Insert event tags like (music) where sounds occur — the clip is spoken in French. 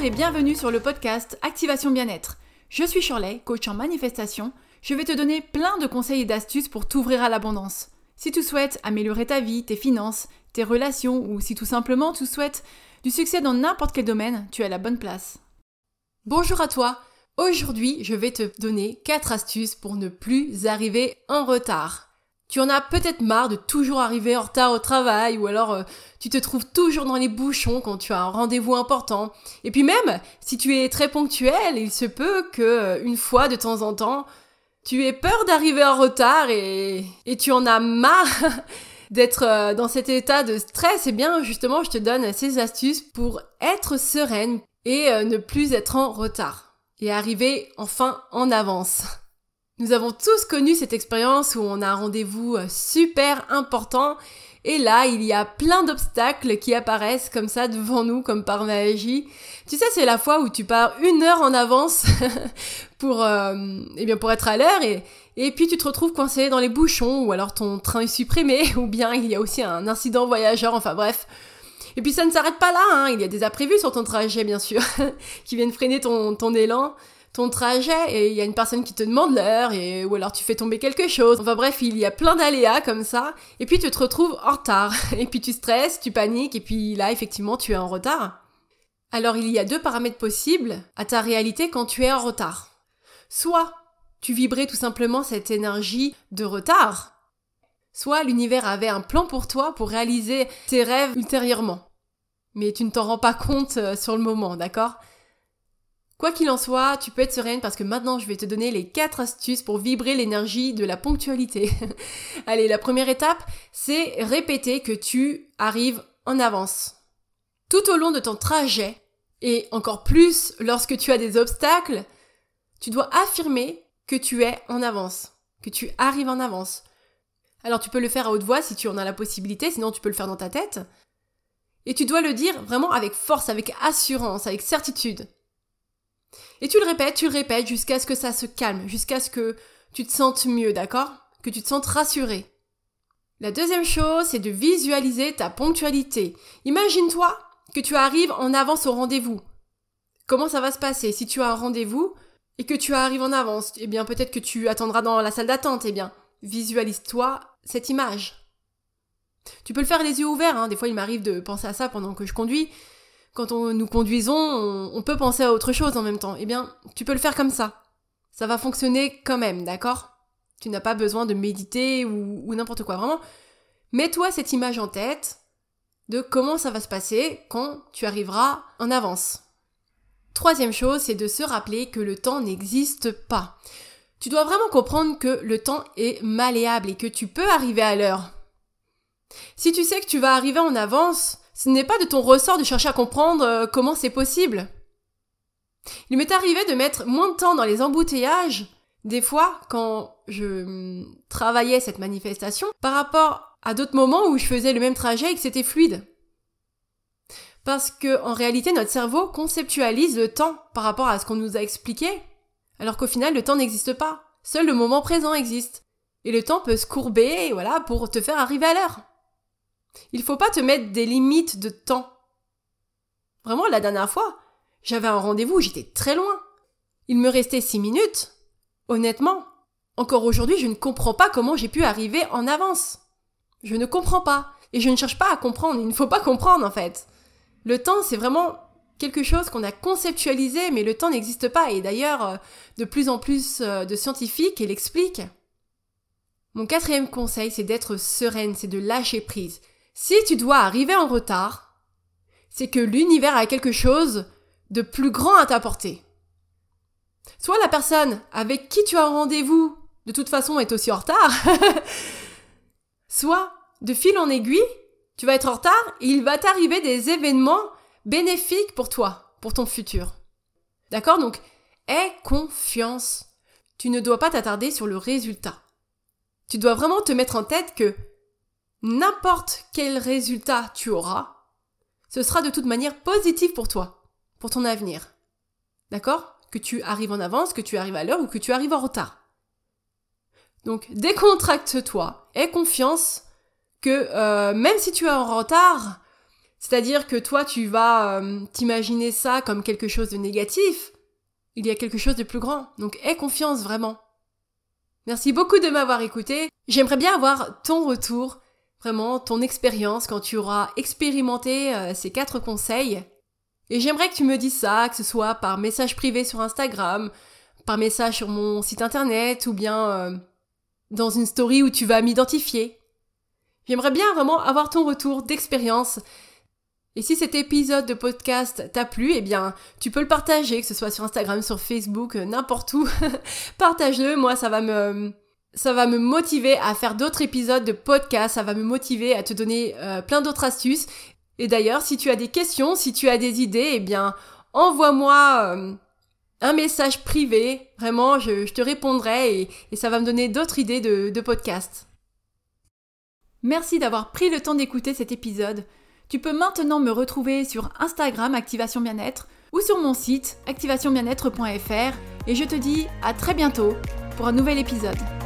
Et bienvenue sur le podcast Activation Bien-être. Je suis Shirley, coach en manifestation. Je vais te donner plein de conseils et d'astuces pour t'ouvrir à l'abondance. Si tu souhaites améliorer ta vie, tes finances, tes relations ou si tout simplement tu souhaites du succès dans n'importe quel domaine, tu es à la bonne place. Bonjour à toi. Aujourd'hui, je vais te donner 4 astuces pour ne plus arriver en retard. Tu en as peut-être marre de toujours arriver en retard au travail ou alors euh, tu te trouves toujours dans les bouchons quand tu as un rendez-vous important. Et puis même, si tu es très ponctuel, il se peut que euh, une fois de temps en temps, tu aies peur d'arriver en retard et, tu en as marre (laughs) d'être euh, dans cet état de stress. Et eh bien justement, je te donne ces astuces pour être sereine et ne plus être en retard et arriver enfin en avance. Nous avons tous connu cette expérience où on a un rendez-vous euh, super important et là, il y a plein d'obstacles qui apparaissent comme ça devant nous, comme par magie. Tu sais, c'est la fois où tu pars une heure en avance (laughs) pour, euh, eh bien, pour être à l'heure et, et puis tu te retrouves coincé dans les bouchons ou alors ton train est supprimé (laughs) ou bien il y a aussi un incident voyageur, enfin bref. Et puis ça ne s'arrête pas là, hein. il y a des imprévus sur ton trajet bien sûr, (laughs) qui viennent freiner ton, ton élan ton trajet et il y a une personne qui te demande l'heure et ou alors tu fais tomber quelque chose. Enfin bref, il y a plein d'aléas comme ça et puis tu te retrouves en retard (laughs) et puis tu stresses, tu paniques et puis là effectivement tu es en retard. Alors il y a deux paramètres possibles à ta réalité quand tu es en retard. Soit tu vibrais tout simplement cette énergie de retard, soit l'univers avait un plan pour toi pour réaliser tes rêves ultérieurement. Mais tu ne t'en rends pas compte euh, sur le moment, d'accord? Quoi qu'il en soit, tu peux être sereine parce que maintenant je vais te donner les 4 astuces pour vibrer l'énergie de la ponctualité. (laughs) Allez, la première étape, c'est répéter que tu arrives en avance. Tout au long de ton trajet, et encore plus lorsque tu as des obstacles, tu dois affirmer que tu es en avance, que tu arrives en avance. Alors tu peux le faire à haute voix si tu en as la possibilité, sinon tu peux le faire dans ta tête. Et tu dois le dire vraiment avec force, avec assurance, avec certitude. Et tu le répètes, tu le répètes jusqu'à ce que ça se calme, jusqu'à ce que tu te sentes mieux, d'accord? Que tu te sentes rassuré. La deuxième chose, c'est de visualiser ta ponctualité. Imagine-toi que tu arrives en avance au rendez-vous. Comment ça va se passer? Si tu as un rendez-vous et que tu arrives en avance Eh bien, peut-être que tu attendras dans la salle d'attente. Eh bien, visualise-toi cette image. Tu peux le faire les yeux ouverts. Hein. Des fois, il m'arrive de penser à ça pendant que je conduis quand nous conduisons, on, peut penser à autre chose en même temps. Eh bien, tu peux le faire comme ça. Ça va fonctionner quand même, d'accord? Tu n'as pas besoin de méditer ou, ou n'importe quoi. Vraiment, mets-toi cette image en tête de comment ça va se passer quand tu arriveras en avance. Troisième chose, c'est de se rappeler que le temps n'existe pas. Tu dois vraiment comprendre que le temps est malléable et que tu peux arriver à l'heure. Si tu sais que tu vas arriver en avance, ce n'est pas de ton ressort de chercher à comprendre euh, comment c'est possible. Il m'est arrivé de mettre moins de temps dans les embouteillages, des fois, quand je hum, travaillais cette manifestation, par rapport à d'autres moments où je faisais le même trajet et que c'était fluide. Parce que, en réalité, notre cerveau conceptualise le temps par rapport à ce qu'on nous a expliqué, alors qu'au final, le temps n'existe pas. Seul le moment présent existe. Et le temps peut se courber, voilà, pour te faire arriver à l'heure. Il faut pas te mettre des limites de temps. Vraiment, la dernière fois, j'avais un rendez-vous, j'étais très loin. Il me restait six minutes. Honnêtement, encore aujourd'hui, je ne comprends pas comment j'ai pu arriver en avance. Je ne comprends pas. Et je ne cherche pas à comprendre. Il ne faut pas comprendre, en fait. Le temps, c'est vraiment quelque chose qu'on a conceptualisé, mais le temps n'existe pas. Et d'ailleurs, euh, de plus en plus euh, de scientifiques l'expliquent. Mon quatrième conseil, c'est d'être sereine, c'est de lâcher prise. Si tu dois arriver en retard, c'est que l'univers a quelque chose de plus grand à t'apporter. Soit la personne avec qui tu as rendez-vous de toute façon est aussi en retard, (laughs) soit de fil en aiguille, tu vas être en retard et il va t'arriver des événements bénéfiques pour toi, pour ton futur. D'accord? Donc, aie confiance. Tu ne dois pas t'attarder sur le résultat. Tu dois vraiment te mettre en tête que n'importe quel résultat tu auras, ce sera de toute manière positif pour toi, pour ton avenir. D'accord? Que tu arrives en avance, que tu arrives à l'heure ou que tu arrives en retard. Donc décontracte-toi, aie confiance que euh, même si tu es en retard, C'est-à-dire que toi, tu vas euh, t'imaginer ça comme quelque chose de négatif. Il y a quelque chose de plus grand. Donc aie confiance vraiment. Merci beaucoup de m'avoir écouté. J'aimerais bien avoir ton retour, vraiment ton expérience quand tu auras expérimenté euh, ces quatre conseils. Et j'aimerais que tu me dises ça, que ce soit par message privé sur Instagram, par message sur mon site internet ou bien euh, dans une story où tu vas m'identifier. J'aimerais bien vraiment avoir ton retour d'expérience et si cet épisode de podcast t'a plu, eh bien, tu peux le partager, que ce soit sur Instagram, sur Facebook, euh, n'importe où. (laughs) Partage-le, moi, ça va me, ça va me motiver à faire d'autres épisodes de podcast, ça va me motiver à te donner euh, plein d'autres astuces. Et d'ailleurs, si tu as des questions, si tu as des idées, eh bien, envoie-moi euh, un message privé. Vraiment, je, te répondrai et, ça va me donner d'autres idées de, podcast. Merci d'avoir pris le temps d'écouter cet épisode. Tu peux maintenant me retrouver sur Instagram Activation Bien-être ou sur mon site activationbienêtre.fr et je te dis à très bientôt pour un nouvel épisode.